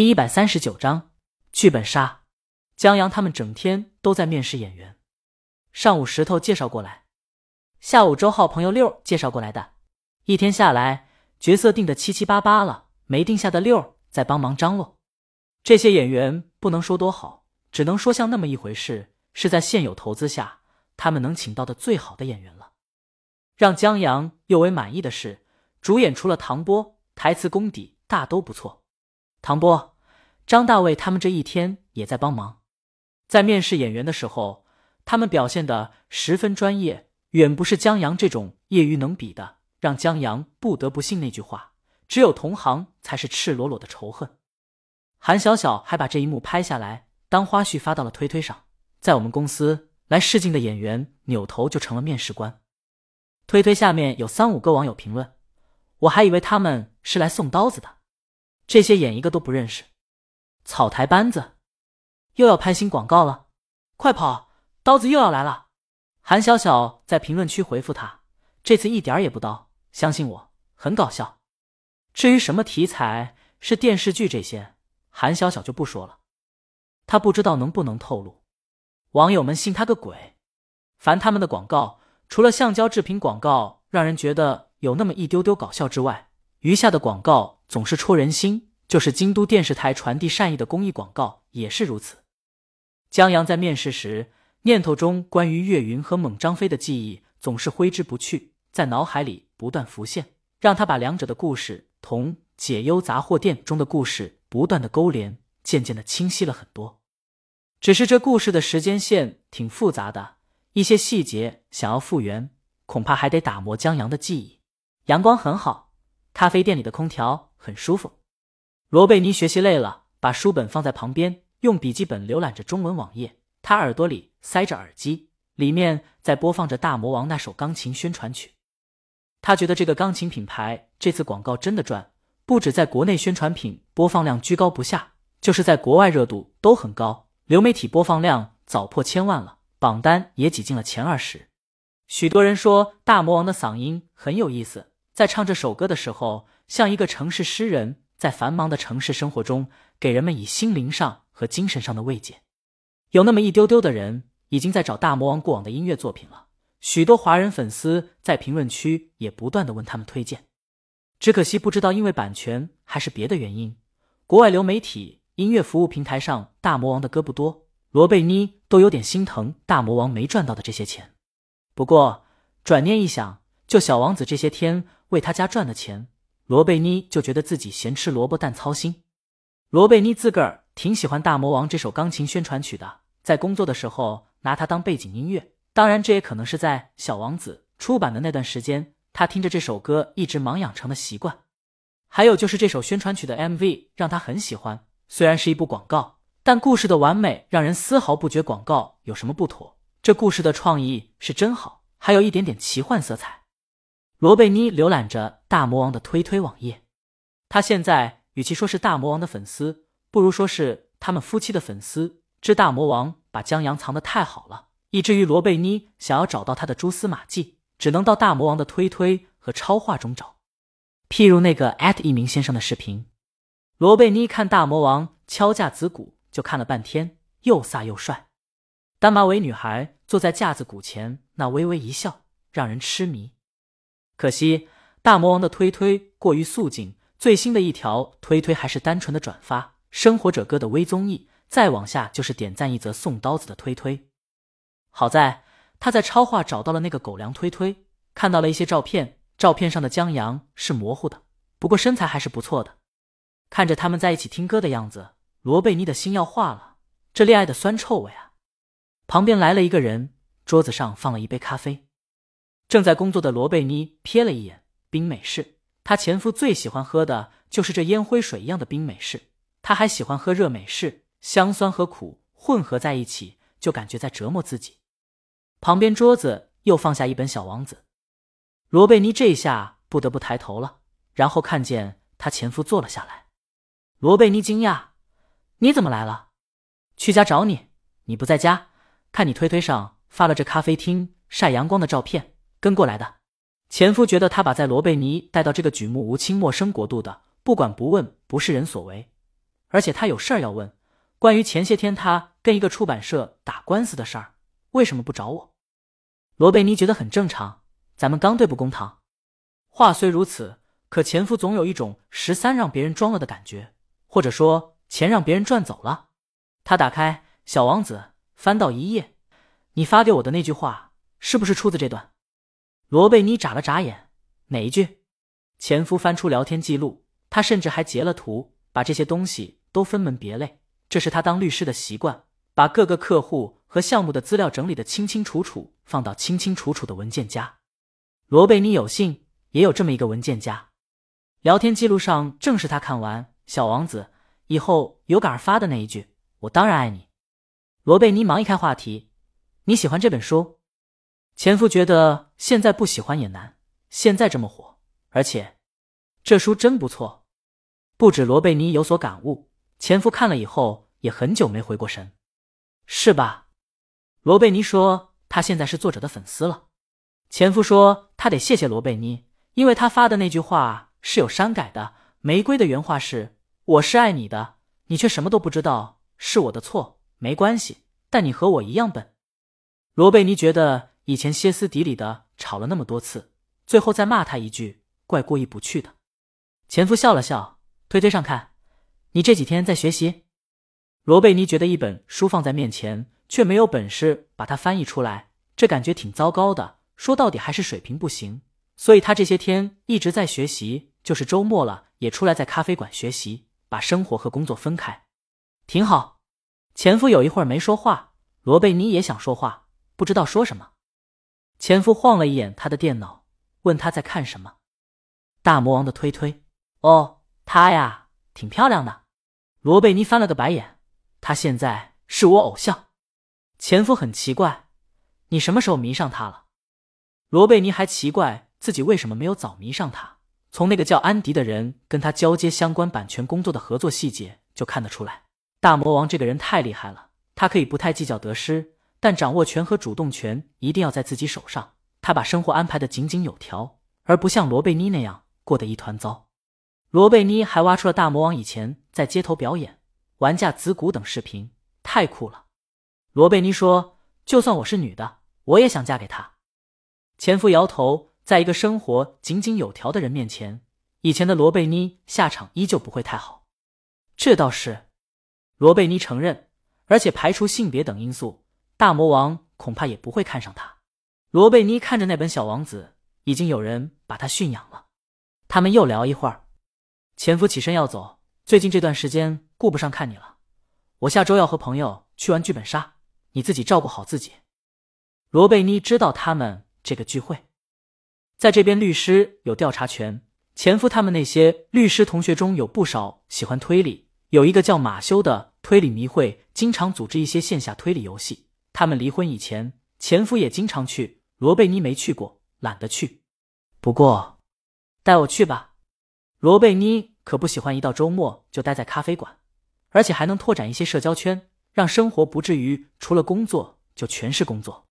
第一百三十九章剧本杀。江阳他们整天都在面试演员。上午石头介绍过来，下午周浩朋友六介绍过来的。一天下来，角色定的七七八八了，没定下的六在帮忙张罗。这些演员不能说多好，只能说像那么一回事。是在现有投资下，他们能请到的最好的演员了。让江阳尤为满意的是，主演除了唐波，台词功底大都不错。唐波、张大卫他们这一天也在帮忙，在面试演员的时候，他们表现的十分专业，远不是江阳这种业余能比的，让江阳不得不信那句话：只有同行才是赤裸裸的仇恨。韩小小还把这一幕拍下来当花絮发到了推推上，在我们公司来试镜的演员扭头就成了面试官。推推下面有三五个网友评论，我还以为他们是来送刀子的。这些演一个都不认识，草台班子，又要拍新广告了，快跑！刀子又要来了。韩小小在评论区回复他，这次一点也不刀，相信我，很搞笑。至于什么题材是电视剧这些，韩小小就不说了，他不知道能不能透露。网友们信他个鬼！凡他们的广告，除了橡胶制品广告让人觉得有那么一丢丢搞笑之外，余下的广告总是戳人心，就是京都电视台传递善意的公益广告也是如此。江阳在面试时，念头中关于岳云和猛张飞的记忆总是挥之不去，在脑海里不断浮现，让他把两者的故事同《解忧杂货店》中的故事不断的勾连，渐渐的清晰了很多。只是这故事的时间线挺复杂的，一些细节想要复原，恐怕还得打磨江阳的记忆。阳光很好。咖啡店里的空调很舒服。罗贝尼学习累了，把书本放在旁边，用笔记本浏览着中文网页。他耳朵里塞着耳机，里面在播放着大魔王那首钢琴宣传曲。他觉得这个钢琴品牌这次广告真的赚，不止在国内宣传品播放量居高不下，就是在国外热度都很高，流媒体播放量早破千万了，榜单也挤进了前二十。许多人说大魔王的嗓音很有意思。在唱这首歌的时候，像一个城市诗人，在繁忙的城市生活中，给人们以心灵上和精神上的慰藉。有那么一丢丢的人，已经在找大魔王过往的音乐作品了。许多华人粉丝在评论区也不断的问他们推荐。只可惜不知道因为版权还是别的原因，国外流媒体音乐服务平台上大魔王的歌不多，罗贝妮都有点心疼大魔王没赚到的这些钱。不过转念一想，就小王子这些天。为他家赚的钱，罗贝妮就觉得自己咸吃萝卜淡操心。罗贝妮自个儿挺喜欢《大魔王》这首钢琴宣传曲的，在工作的时候拿它当背景音乐。当然，这也可能是在《小王子》出版的那段时间，他听着这首歌一直忙养成的习惯。还有就是这首宣传曲的 MV 让他很喜欢，虽然是一部广告，但故事的完美让人丝毫不觉广告有什么不妥。这故事的创意是真好，还有一点点奇幻色彩。罗贝妮浏览着大魔王的推推网页，他现在与其说是大魔王的粉丝，不如说是他们夫妻的粉丝。这大魔王把江阳藏得太好了，以至于罗贝妮想要找到他的蛛丝马迹，只能到大魔王的推推和超话中找。譬如那个艾特一鸣先生的视频，罗贝妮看大魔王敲架子鼓就看了半天，又飒又帅。单马尾女孩坐在架子鼓前，那微微一笑，让人痴迷。可惜大魔王的推推过于素净，最新的一条推推还是单纯的转发生活者哥的微综艺，再往下就是点赞一则送刀子的推推。好在他在超话找到了那个狗粮推推，看到了一些照片，照片上的江阳是模糊的，不过身材还是不错的。看着他们在一起听歌的样子，罗贝妮的心要化了，这恋爱的酸臭味啊！旁边来了一个人，桌子上放了一杯咖啡。正在工作的罗贝妮瞥了一眼冰美式，她前夫最喜欢喝的就是这烟灰水一样的冰美式。他还喜欢喝热美式，香酸和苦混合在一起，就感觉在折磨自己。旁边桌子又放下一本《小王子》，罗贝妮这一下不得不抬头了，然后看见她前夫坐了下来。罗贝妮惊讶：“你怎么来了？去家找你，你不在家，看你推推上发了这咖啡厅晒阳光的照片。”跟过来的前夫觉得他把在罗贝尼带到这个举目无亲陌生国度的，不管不问不是人所为。而且他有事儿要问，关于前些天他跟一个出版社打官司的事儿，为什么不找我？罗贝尼觉得很正常，咱们刚对簿公堂。话虽如此，可前夫总有一种十三让别人装了的感觉，或者说钱让别人赚走了。他打开《小王子》，翻到一页，你发给我的那句话是不是出自这段？罗贝妮眨了眨眼，哪一句？前夫翻出聊天记录，他甚至还截了图，把这些东西都分门别类。这是他当律师的习惯，把各个客户和项目的资料整理的清清楚楚，放到清清楚楚的文件夹。罗贝妮有幸也有这么一个文件夹，聊天记录上正是他看完《小王子》以后有感而发的那一句：“我当然爱你。”罗贝妮忙一开话题：“你喜欢这本书？”前夫觉得现在不喜欢也难，现在这么火。而且，这书真不错。不止罗贝妮有所感悟，前夫看了以后也很久没回过神，是吧？罗贝妮说他现在是作者的粉丝了。前夫说他得谢谢罗贝妮，因为他发的那句话是有删改的。玫瑰的原话是：“我是爱你的，你却什么都不知道，是我的错，没关系。但你和我一样笨。”罗贝妮觉得以前歇斯底里的吵了那么多次，最后再骂他一句。怪过意不去的，前夫笑了笑，推推上看。你这几天在学习？罗贝妮觉得一本书放在面前，却没有本事把它翻译出来，这感觉挺糟糕的。说到底还是水平不行，所以他这些天一直在学习，就是周末了也出来在咖啡馆学习，把生活和工作分开，挺好。前夫有一会儿没说话，罗贝妮也想说话，不知道说什么。前夫晃了一眼他的电脑，问他在看什么。大魔王的推推，哦，她呀，挺漂亮的。罗贝尼翻了个白眼，她现在是我偶像。前夫很奇怪，你什么时候迷上她了？罗贝尼还奇怪自己为什么没有早迷上她。从那个叫安迪的人跟他交接相关版权工作的合作细节就看得出来，大魔王这个人太厉害了。他可以不太计较得失，但掌握权和主动权一定要在自己手上。他把生活安排的井井有条，而不像罗贝妮那样。过得一团糟，罗贝妮还挖出了大魔王以前在街头表演、玩架子鼓等视频，太酷了。罗贝妮说：“就算我是女的，我也想嫁给他。”前夫摇头，在一个生活井井有条的人面前，以前的罗贝妮下场依旧不会太好。这倒是，罗贝妮承认，而且排除性别等因素，大魔王恐怕也不会看上他。罗贝妮看着那本小王子，已经有人把他驯养了。他们又聊一会儿，前夫起身要走。最近这段时间顾不上看你了，我下周要和朋友去玩剧本杀，你自己照顾好自己。罗贝妮知道他们这个聚会，在这边律师有调查权。前夫他们那些律师同学中有不少喜欢推理，有一个叫马修的推理迷会，经常组织一些线下推理游戏。他们离婚以前，前夫也经常去，罗贝妮没去过，懒得去。不过。带我去吧，罗贝妮可不喜欢一到周末就待在咖啡馆，而且还能拓展一些社交圈，让生活不至于除了工作就全是工作。